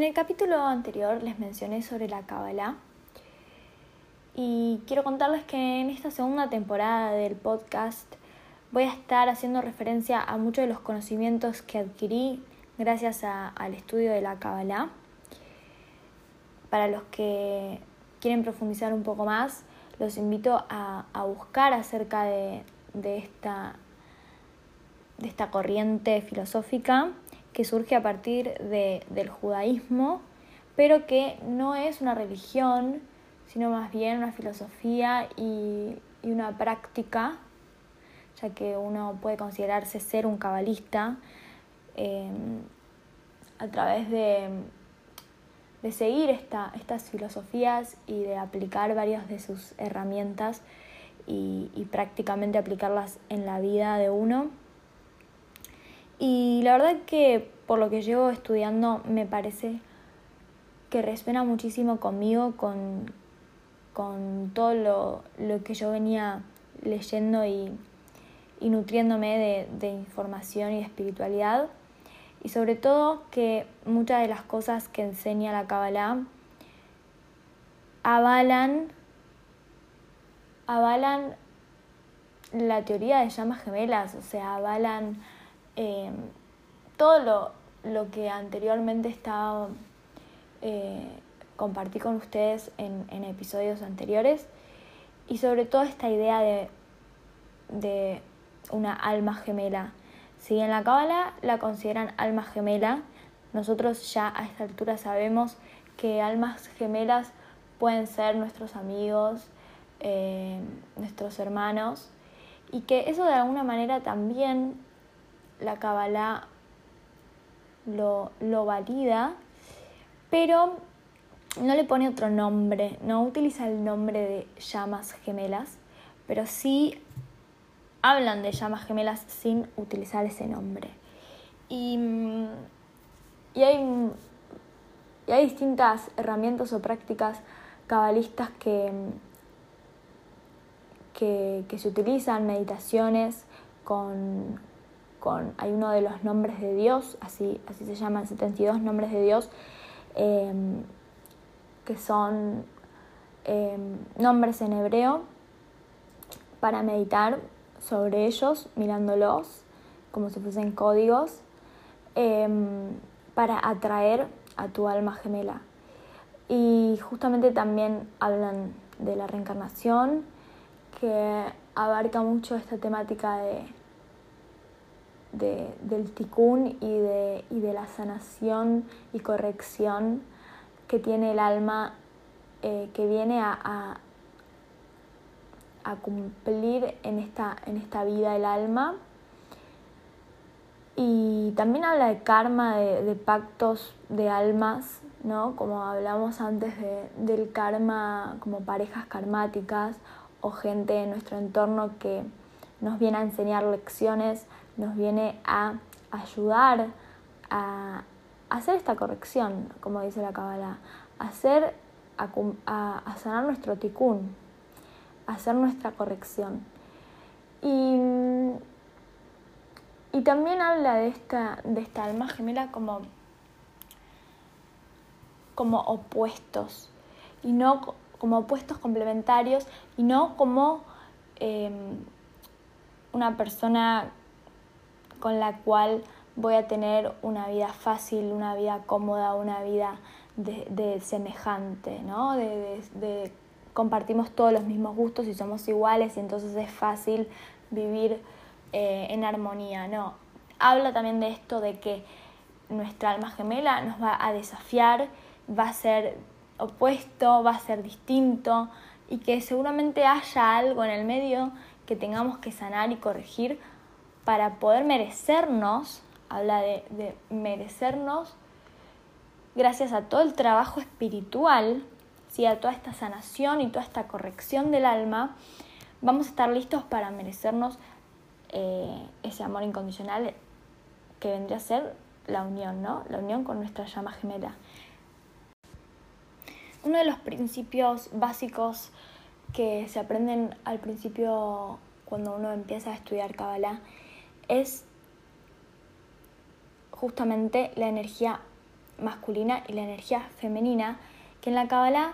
En el capítulo anterior les mencioné sobre la Kabbalah y quiero contarles que en esta segunda temporada del podcast voy a estar haciendo referencia a muchos de los conocimientos que adquirí gracias al estudio de la Kabbalah. Para los que quieren profundizar un poco más, los invito a, buscar acerca de, esta, de esta corriente filosófica que surge a partir del judaísmo, pero que no es una religión, sino más bien una filosofía y, una práctica, ya que uno puede considerarse ser un cabalista em, a través de, de seguir esta, estas filosofías y de aplicar varias de sus herramientas y prácticamente aplicarlas en la vida de uno. Y la verdad que por lo que llevo estudiando me parece que resuena muchísimo conmigo, con, con todo lo, lo, que yo venía leyendo y, y nutriéndome de, de, información y de espiritualidad. Y sobre todo que muchas de las cosas que enseña la Kabbalah avalan, avalan la teoría de llamas gemelas, o sea, avalan Em, todo lo, que anteriormente estaba eh, compartí con ustedes en, episodios anteriores y sobre todo esta idea de, de una alma gemela. Si en la cábala la consideran alma gemela, nosotros ya a esta altura sabemos que almas gemelas pueden ser nuestros amigos, eh, nuestros hermanos, y que eso de alguna manera también la Kabbalah lo, lo valida, pero no le pone otro nombre, no utiliza el nombre de llamas gemelas, pero sí hablan de llamas gemelas sin utilizar ese nombre. Y, y, hay, y hay distintas herramientas o prácticas cabalistas que, que, que se utilizan, meditaciones con, hay uno de los nombres de Dios, así, así se llaman 72 nombres de Dios, em, que son em, nombres en hebreo para meditar sobre ellos, mirándolos como si fuesen códigos, em, para atraer a tu alma gemela. Y justamente también hablan de la reencarnación, que abarca mucho esta temática de de, del tikkun y de, y de la sanación y corrección que tiene el alma eh, que viene a, a, cumplir en esta, en esta vida el alma. Y también habla de karma, de, de pactos de almas, ¿no? como hablamos antes de, del karma como parejas karmáticas o gente en nuestro entorno que nos viene a enseñar lecciones nos viene a ayudar a hacer esta corrección, como dice la Kabbalah, hacer, a, sanar nuestro tikkun, hacer nuestra corrección. Y, y también habla de esta, de esta alma gemela como, como opuestos, y no como opuestos complementarios, y no como em, una persona con la cual voy a tener una vida fácil, una vida cómoda, una vida de, semejante, ¿no? De, compartimos todos los mismos gustos y somos iguales y entonces es fácil vivir eh, en armonía, ¿no? Habla también de esto de que nuestra alma gemela nos va a desafiar, va a ser opuesto, va a ser distinto y que seguramente haya algo en el medio que tengamos que sanar y corregir para poder merecernos, habla de, merecernos gracias a todo el trabajo espiritual, ¿sí? a toda esta sanación y toda esta corrección del alma, vamos a estar listos para merecernos eh, ese amor incondicional que vendría a ser la unión, ¿no? La unión con nuestra llama gemela. Uno de los principios básicos que se aprenden al principio cuando uno empieza a estudiar Kabbalah es justamente la energía masculina y la energía femenina, que en la Kabbalah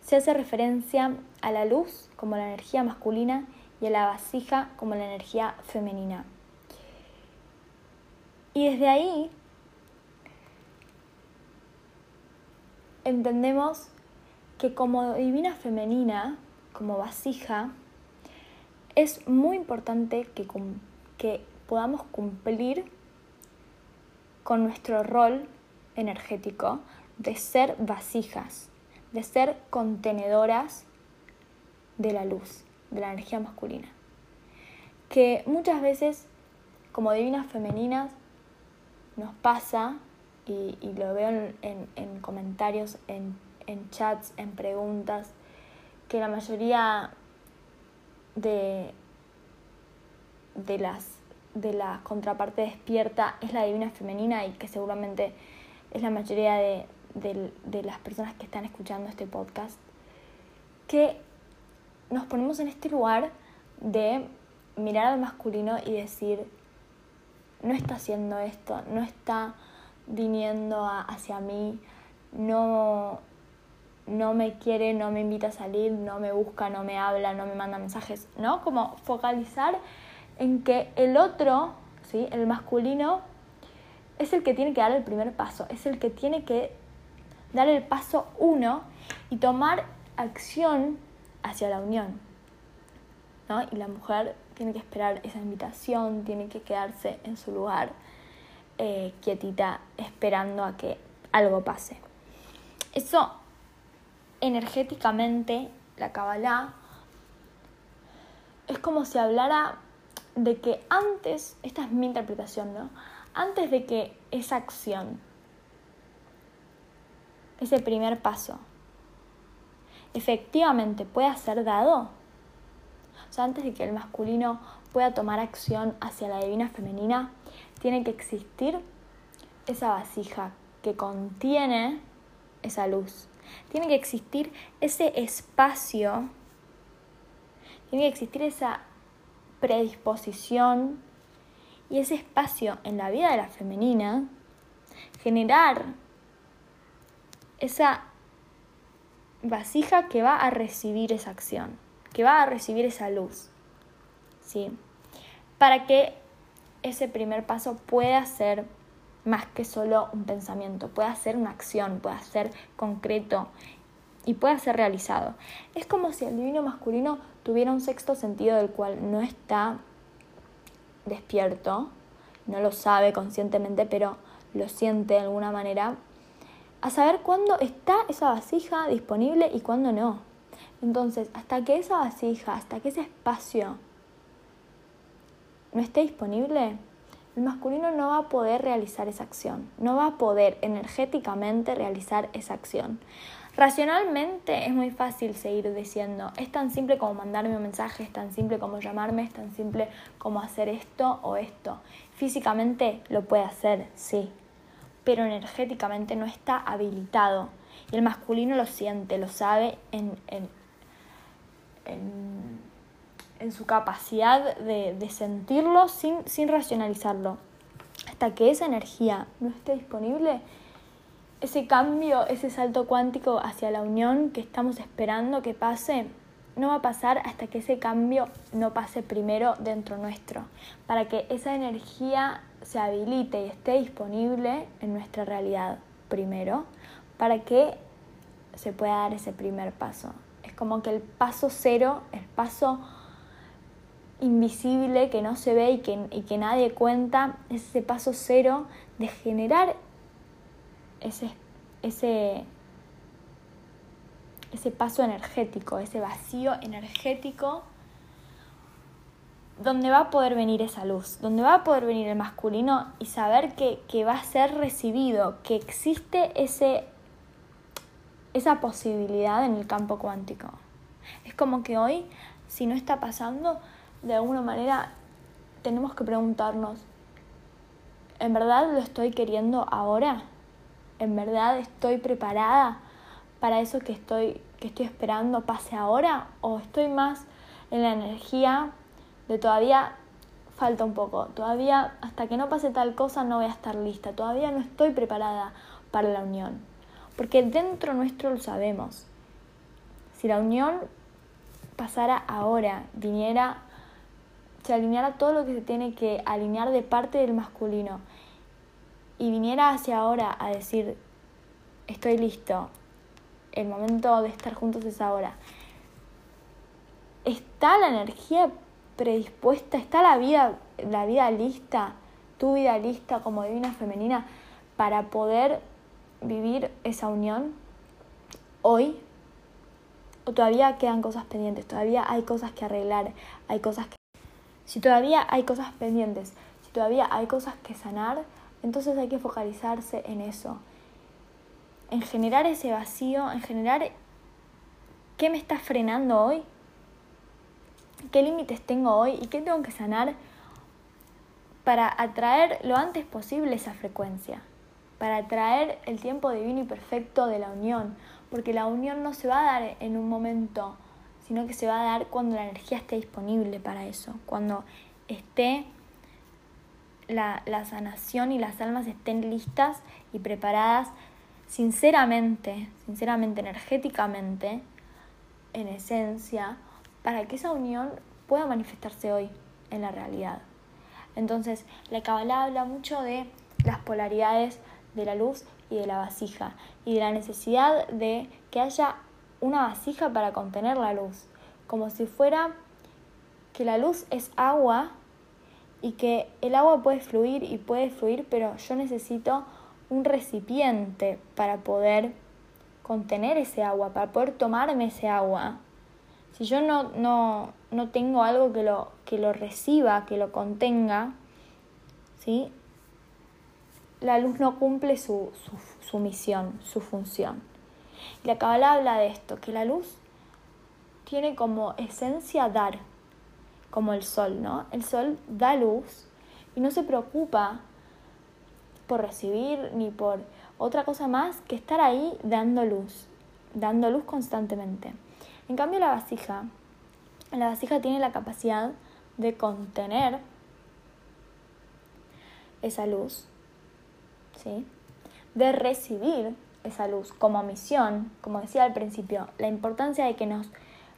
se hace referencia a la luz como la energía masculina y a la vasija como la energía femenina. Y desde ahí entendemos que como divina femenina, como vasija, es muy importante que, que podamos cumplir con nuestro rol energético de ser vasijas, de ser contenedoras de la luz, de la energía masculina. Que muchas veces, como divinas femeninas, nos pasa, y, lo veo en, comentarios, en, en chats, en preguntas, que la mayoría de, de las de la contraparte despierta es la divina femenina y que seguramente es la mayoría de, de, las personas que están escuchando este podcast, que nos ponemos en este lugar de mirar al masculino y decir, no está haciendo esto, no está viniendo hacia mí, no, no me quiere, no me invita a salir, no me busca, no me habla, no me manda mensajes, ¿no? Como focalizar en que el otro, ¿sí? el masculino, es el que tiene que dar el primer paso, es el que tiene que dar el paso uno y tomar acción hacia la unión. ¿no? Y la mujer tiene que esperar esa invitación, tiene que quedarse en su lugar eh, quietita, esperando a que algo pase. Eso energéticamente, la Kabbalah, es como si hablara de que antes, esta es mi interpretación, ¿no? Antes de que esa acción, ese primer paso, efectivamente pueda ser dado, o sea, antes de que el masculino pueda tomar acción hacia la divina femenina, tiene que existir esa vasija que contiene esa luz. Tiene que existir ese espacio, tiene que existir esa predisposición y ese espacio en la vida de la femenina, generar esa vasija que va a recibir esa acción, que va a recibir esa luz. ¿Sí? Para que ese primer paso pueda ser más que solo un pensamiento, pueda ser una acción, pueda ser concreto y pueda ser realizado. Es como si el divino masculino tuviera un sexto sentido del cual no está despierto, no lo sabe conscientemente, pero lo siente de alguna manera, a saber cuándo está esa vasija disponible y cuándo no. Entonces, hasta que esa vasija, hasta que ese espacio no esté disponible, el masculino no va a poder realizar esa acción, no va a poder energéticamente realizar esa acción. Racionalmente es muy fácil seguir diciendo, es tan simple como mandarme un mensaje, es tan simple como llamarme, es tan simple como hacer esto o esto. Físicamente lo puede hacer, sí, pero energéticamente no está habilitado. Y el masculino lo siente, lo sabe en, en, en, su capacidad de, de sentirlo sin, sin racionalizarlo. Hasta que esa energía no esté disponible, ese cambio, ese salto cuántico hacia la unión que estamos esperando que pase, no va a pasar hasta que ese cambio no pase primero dentro nuestro, para que esa energía se habilite y esté disponible en nuestra realidad primero, para que se pueda dar ese primer paso. Es como que el paso cero, el paso invisible que no se ve y que, y que nadie cuenta, es ese paso cero de generar ese, ese, ese paso energético, ese vacío energético donde va a poder venir esa luz, donde va a poder venir el masculino y saber que, que va a ser recibido, que existe ese, esa posibilidad en el campo cuántico. Es como que hoy, si no está pasando, de alguna manera tenemos que preguntarnos, ¿en verdad lo estoy queriendo ahora? En verdad estoy preparada para eso que estoy, que estoy esperando pase ahora o estoy más en la energía de todavía falta un poco, todavía hasta que no pase tal cosa no voy a estar lista, todavía no estoy preparada para la unión. Porque dentro nuestro lo sabemos. Si la unión pasara ahora, viniera, se alineara todo lo que se tiene que alinear de parte del masculino y viniera hacia ahora a decir, estoy listo, el momento de estar juntos es ahora. ¿Está la energía predispuesta? ¿Está la vida, la vida lista? ¿Tu vida lista como divina femenina para poder vivir esa unión hoy? ¿O todavía quedan cosas pendientes? ¿Todavía hay cosas que arreglar? ¿Hay cosas que... Si todavía hay cosas pendientes, si todavía hay cosas que sanar, entonces hay que focalizarse en eso, en generar ese vacío, en generar qué me está frenando hoy, qué límites tengo hoy y qué tengo que sanar para atraer lo antes posible esa frecuencia, para atraer el tiempo divino y perfecto de la unión, porque la unión no se va a dar en un momento, sino que se va a dar cuando la energía esté disponible para eso, cuando esté la, sanación y las almas estén listas y preparadas sinceramente, sinceramente, energéticamente, en esencia, para que esa unión pueda manifestarse hoy en la realidad. Entonces, la Kabbalah habla mucho de las polaridades de la luz y de la vasija y de la necesidad de que haya una vasija para contener la luz, como si fuera que la luz es agua y que el agua puede fluir y puede fluir, pero yo necesito un recipiente para poder contener ese agua, para poder tomarme ese agua. Si yo no, no, no tengo algo que lo, que lo reciba, que lo contenga, ¿sí? la luz no cumple su, su, su misión, su función. Y la Kabbalah habla de esto, que la luz tiene como esencia dar como el sol, ¿no? El sol da luz y no se preocupa por recibir ni por otra cosa más que estar ahí dando luz, dando luz constantemente. En cambio la vasija, la vasija tiene la capacidad de contener esa luz, ¿sí? De recibir esa luz como misión, como decía al principio, la importancia de que nos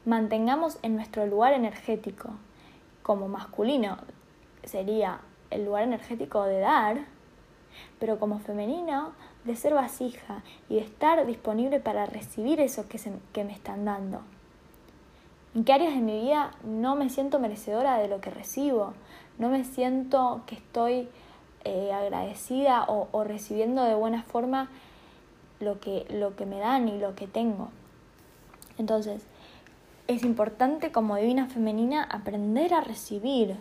mantengamos en nuestro lugar energético, como masculino sería el lugar energético de dar, pero como femenino de ser vasija y de estar disponible para recibir eso que, que me están dando. ¿En qué áreas de mi vida no me siento merecedora de lo que recibo? No me siento que estoy eh, agradecida o, o, recibiendo de buena forma lo que, lo que me dan y lo que tengo. Entonces, es importante como divina femenina aprender a recibir.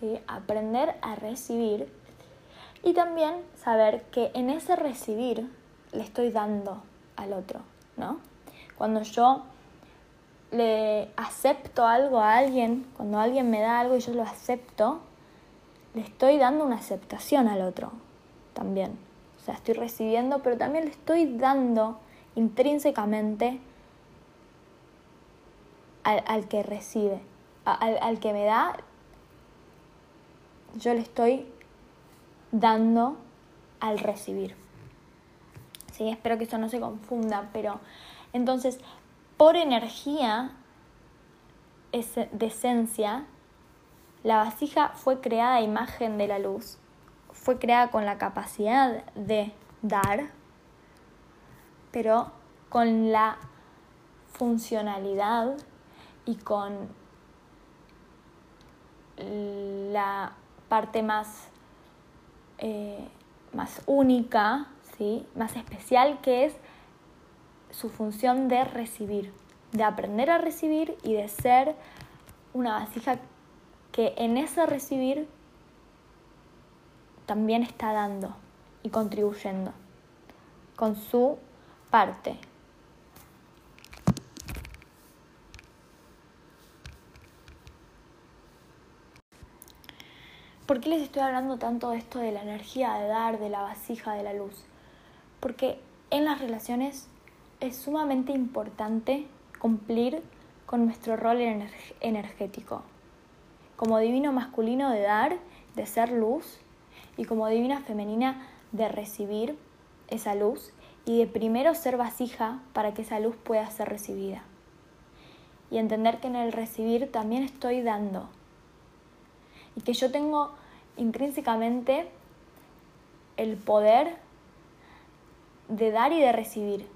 ¿sí? Aprender a recibir y también saber que en ese recibir le estoy dando al otro, ¿no? Cuando yo le acepto algo a alguien, cuando alguien me da algo y yo lo acepto, le estoy dando una aceptación al otro también. O sea, estoy recibiendo, pero también le estoy dando intrínsecamente al, que recibe, al, al que me da, yo le estoy dando al recibir. Sí, espero que esto no se confunda, pero entonces, por energía de esencia, la vasija fue creada a imagen de la luz, fue creada con la capacidad de dar, pero con la funcionalidad y con la parte más, eh, más única, ¿sí? más especial, que es su función de recibir, de aprender a recibir y de ser una vasija que en ese recibir también está dando y contribuyendo con su parte, ¿Por qué les estoy hablando tanto de esto de la energía de dar, de la vasija, de la luz? Porque en las relaciones es sumamente importante cumplir con nuestro rol energético. Como divino masculino de dar, de ser luz, y como divina femenina de recibir esa luz y de primero ser vasija para que esa luz pueda ser recibida. Y entender que en el recibir también estoy dando. Y que yo tengo intrínsecamente el poder de dar y de recibir.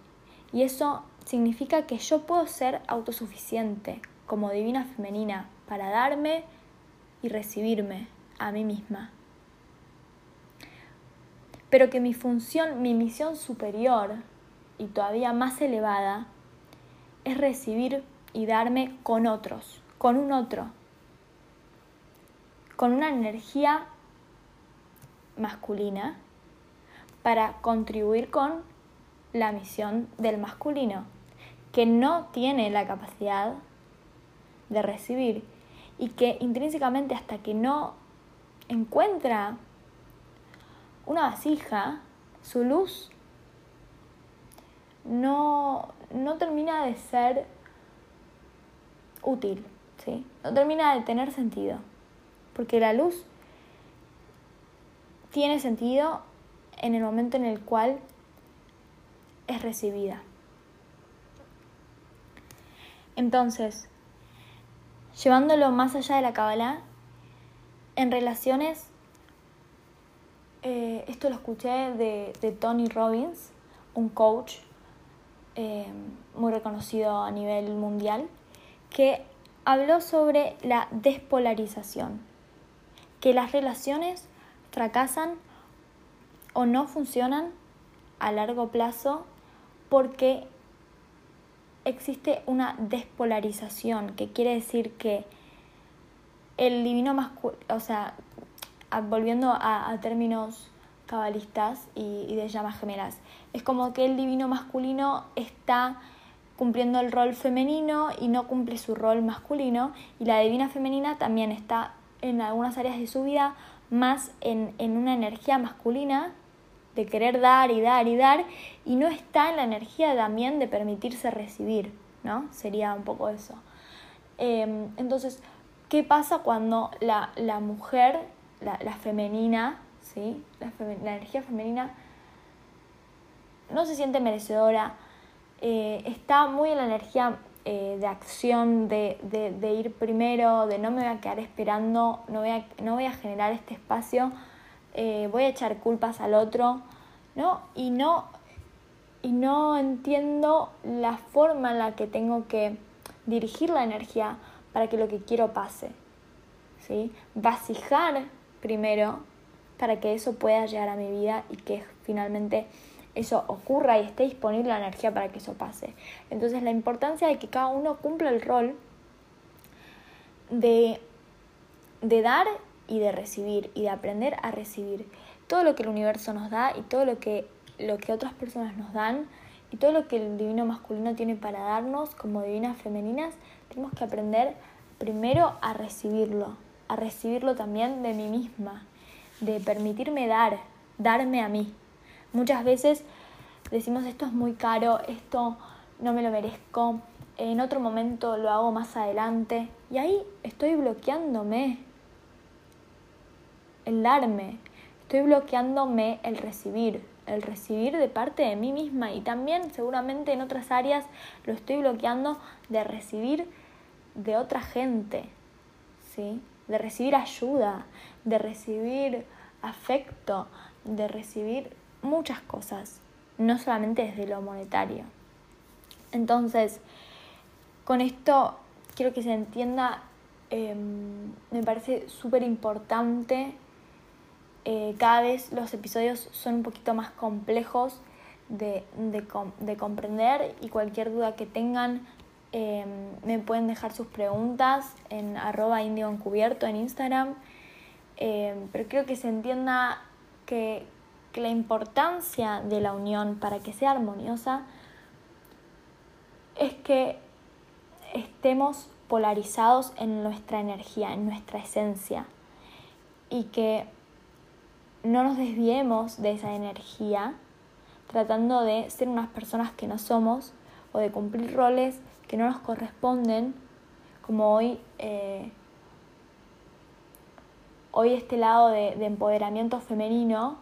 Y eso significa que yo puedo ser autosuficiente como divina femenina para darme y recibirme a mí misma. Pero que mi función, mi misión superior y todavía más elevada es recibir y darme con otros, con un otro, con una energía masculina para contribuir con la misión del masculino, que no tiene la capacidad de recibir y que intrínsecamente hasta que no encuentra una vasija, su luz no, no termina de ser útil, ¿sí? no termina de tener sentido, porque la luz tiene sentido en el momento en el cual es recibida. Entonces, llevándolo más allá de la Kabbalah, en relaciones, eh, esto lo escuché de, Tony Robbins, un coach eh, muy reconocido a nivel mundial, que habló sobre la despolarización, que las relaciones fracasan o no funcionan a largo plazo porque existe una despolarización, que quiere decir que el divino masculino, o sea, volviendo a, términos cabalistas y, y, de llamas gemelas, es como que el divino masculino está cumpliendo el rol femenino y no cumple su rol masculino, y la divina femenina también está en algunas áreas de su vida más en, en una energía masculina de querer dar y dar y dar, y no está en la energía también de permitirse recibir, ¿no? Sería un poco eso. Em, entonces, ¿qué pasa cuando la, mujer, la, femenina, ¿sí? La, energía femenina no se siente merecedora, eh, está muy en la energía eh, de acción, de, de, ir primero, de no me voy a quedar esperando, no voy a, no voy a generar este espacio eh, voy a echar culpas al otro, ¿no? Y no, y no entiendo la forma en la que tengo que dirigir la energía para que lo que quiero pase, ¿sí? Vasijar primero para que eso pueda llegar a mi vida y que finalmente eso ocurra y esté disponible la energía para que eso pase. Entonces la importancia de que cada uno cumpla el rol de, de dar y de recibir y de aprender a recibir todo lo que el universo nos da y todo lo que, lo que otras personas nos dan y todo lo que el divino masculino tiene para darnos como divinas femeninas, tenemos que aprender primero a recibirlo, a recibirlo también de mí misma, de permitirme dar, darme a mí. Muchas veces decimos esto es muy caro, esto no me lo merezco, en otro momento lo hago más adelante y ahí estoy bloqueándome, el darme, estoy bloqueándome el recibir, el recibir de parte de mí misma y también seguramente en otras áreas lo estoy bloqueando de recibir de otra gente, ¿sí? De recibir ayuda, de recibir afecto, de recibir muchas cosas, no solamente desde lo monetario. Entonces, con esto quiero que se entienda, em, me parece súper importante eh, cada vez los episodios son un poquito más complejos de, comprender y cualquier duda que tengan eh, me pueden dejar sus preguntas en arroba indio encubierto en Instagram. Eh, pero creo que se entienda que, que la importancia de la unión para que sea armoniosa es que estemos polarizados en nuestra energía, en nuestra esencia y que no nos desviemos de esa energía tratando de ser unas personas que no somos o de cumplir roles que no nos corresponden, como hoy, eh, hoy este lado de, empoderamiento femenino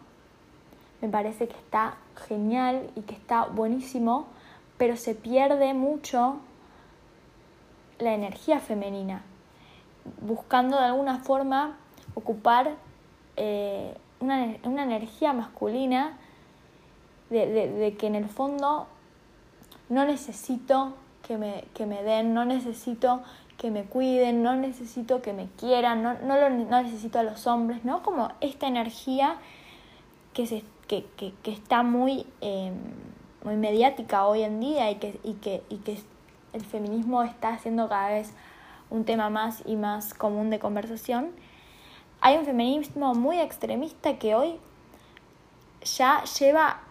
me parece que está genial y que está buenísimo, pero se pierde mucho la energía femenina, buscando de alguna forma ocupar eh, una, una, energía masculina de, de, que en el fondo no necesito que me, que me den, no necesito que me cuiden, no necesito que me quieran, no, no, lo, no necesito a los hombres, ¿no? Como esta energía que, se, que, que, que está muy, eh, muy mediática hoy en día y que, y, que, y que el feminismo está siendo cada vez un tema más y más común de conversación. Hay un feminismo muy extremista que hoy ya lleva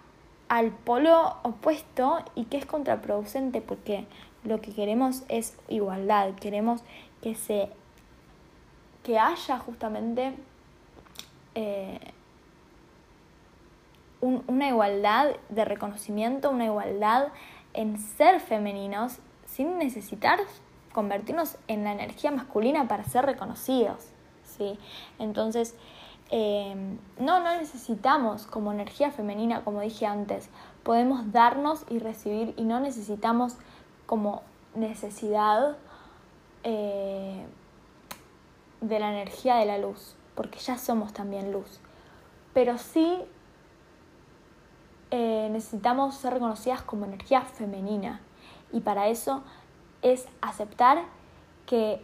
al polo opuesto y que es contraproducente porque lo que queremos es igualdad, queremos que se que haya justamente eh, una igualdad de reconocimiento, una igualdad en ser femeninos sin necesitar convertirnos en la energía masculina para ser reconocidos. ¿sí? Entonces, eh, no, no necesitamos como energía femenina, como dije antes, podemos darnos y recibir y no necesitamos como necesidad eh, de la energía de la luz, porque ya somos también luz. Pero sí eh, necesitamos ser reconocidas como energía femenina. Y para eso es aceptar que,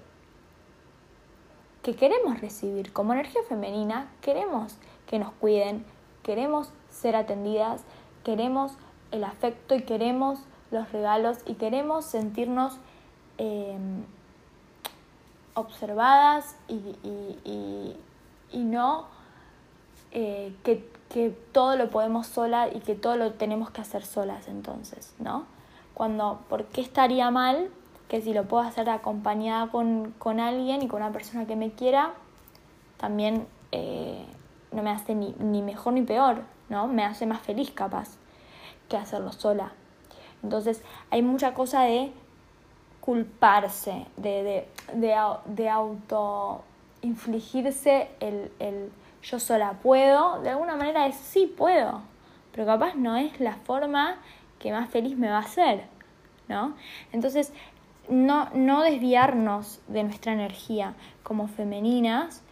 que queremos recibir como energía femenina, queremos que nos cuiden, queremos ser atendidas, queremos el afecto y queremos los regalos y queremos sentirnos em, observadas y, no eh, que, que, todo lo podemos sola y que todo lo tenemos que hacer solas entonces, ¿no? Cuando, ¿por qué estaría mal que si lo puedo hacer acompañada con, con alguien y con una persona que me quiera, también eh, no me hace ni, ni mejor ni peor, ¿no? Me hace más feliz capaz que hacerlo sola. Entonces hay mucha cosa de culparse, de, de, de, de auto infligirse el, el, yo sola puedo, de alguna manera es sí puedo, pero capaz no es la forma que más feliz me va a hacer, ¿no? Entonces, no, no desviarnos de nuestra energía como femeninas,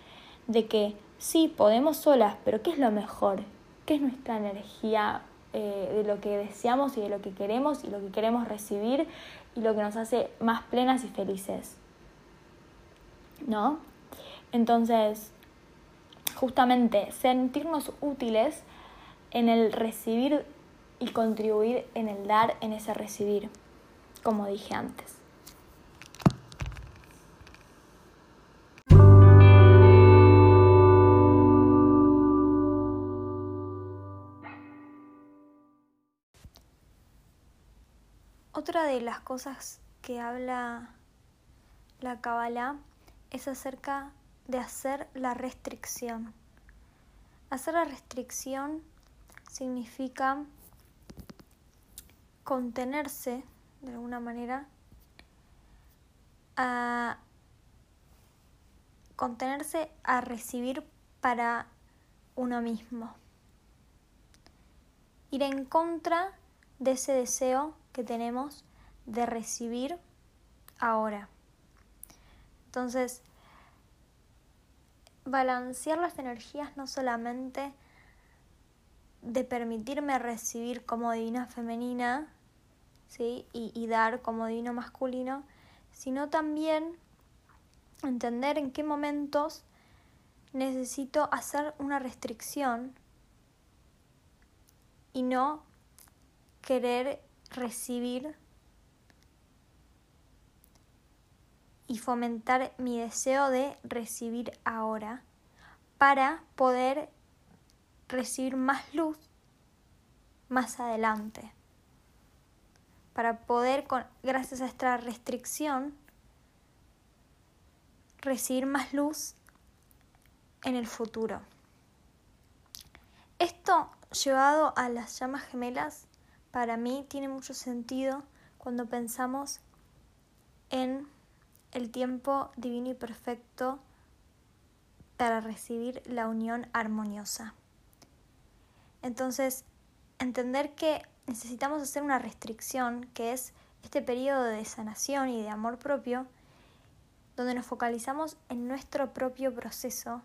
de que sí, podemos solas, pero ¿qué es lo mejor? ¿Qué es nuestra energía eh, de lo que deseamos y de lo que queremos y lo que queremos recibir y lo que nos hace más plenas y felices. ¿No? Entonces, justamente sentirnos útiles en el recibir y contribuir en el dar, en ese recibir, como dije antes. Otra de las cosas que habla la Kabbalah es acerca de hacer la restricción. Hacer la restricción significa contenerse de alguna manera a contenerse a recibir para uno mismo. Ir en contra de ese deseo que tenemos de recibir ahora. Entonces, balancear las energías no solamente de permitirme recibir como divina femenina ¿sí? y, y dar como divino masculino, sino también entender en qué momentos necesito hacer una restricción y no querer recibir y fomentar mi deseo de recibir ahora para poder recibir más luz más adelante. Para poder, gracias a esta restricción, recibir más luz en el futuro. Esto llevado a las llamas gemelas para mí tiene mucho sentido cuando pensamos en el tiempo divino y perfecto para recibir la unión armoniosa. Entonces, entender que necesitamos hacer una restricción, que es este periodo de sanación y de amor propio, donde nos focalizamos en nuestro propio proceso,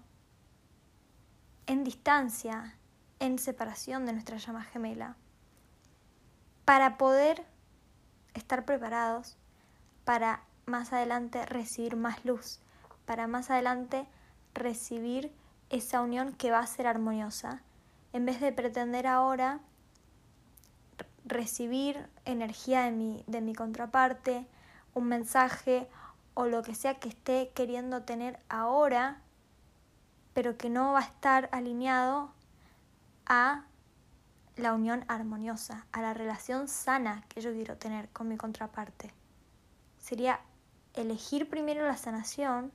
en distancia, en separación de nuestra llama gemela, para poder estar preparados para más adelante recibir más luz, para más adelante recibir esa unión que va a ser armoniosa, en vez de pretender ahora recibir energía de mi, de mi contraparte, un mensaje o lo que sea que esté queriendo tener ahora, pero que no va a estar alineado a la unión armoniosa, a la relación sana que yo quiero tener con mi contraparte. Sería elegir primero la sanación,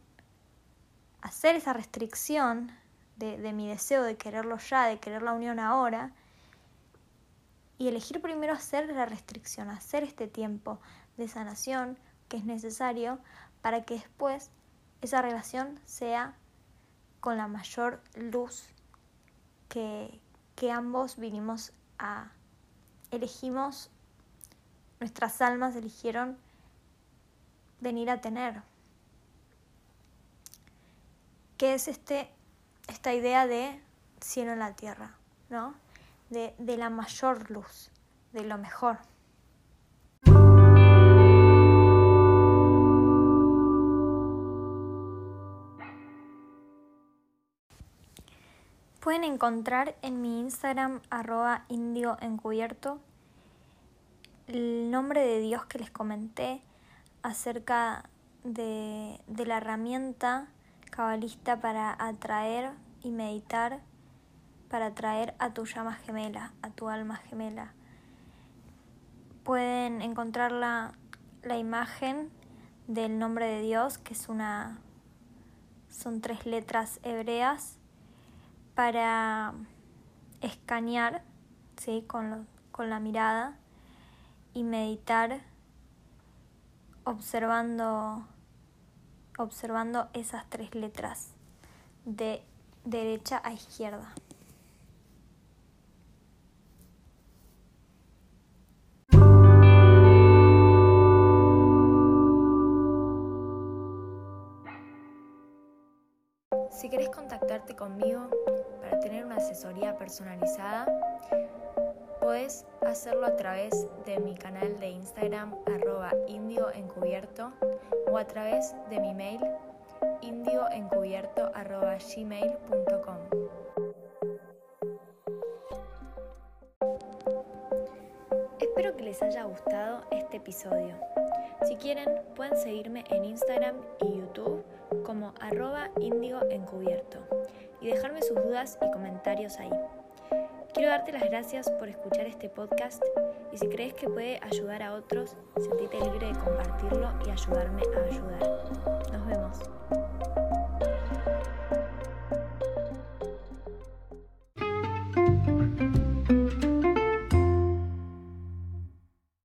hacer esa restricción de, mi deseo de quererlo ya, de querer la unión ahora, y elegir primero hacer la restricción, hacer este tiempo de sanación que es necesario para que después esa relación sea con la mayor luz que, que ambos vinimos a elegimos nuestras almas eligieron venir a tener que es este esta idea de cielo en la tierra no de, de la mayor luz, de lo mejor. Pueden encontrar en mi Instagram arroba indio encubierto el nombre de Dios que les comenté acerca de, de la herramienta cabalista para atraer y meditar para atraer a tu llama gemela, a tu alma gemela. Pueden encontrar la, la imagen del nombre de Dios, que es una son tres letras hebreas para escanear ¿sí? con, con la mirada y meditar observando, observando esas tres letras de derecha a izquierda. Si querés contactarte conmigo para tener una asesoría personalizada, puedes hacerlo a través de mi canal de Instagram arroba indioencubierto o a través de mi mail indioencubierto arroba gmail.com. Espero que les haya gustado este episodio. Si quieren, pueden seguirme en Instagram y YouTube como arroba índigo encubierto y dejarme sus dudas y comentarios ahí. Quiero darte las gracias por escuchar este podcast y si crees que puede ayudar a otros, sentite libre de compartirlo y ayudarme a ayudar. Nos vemos.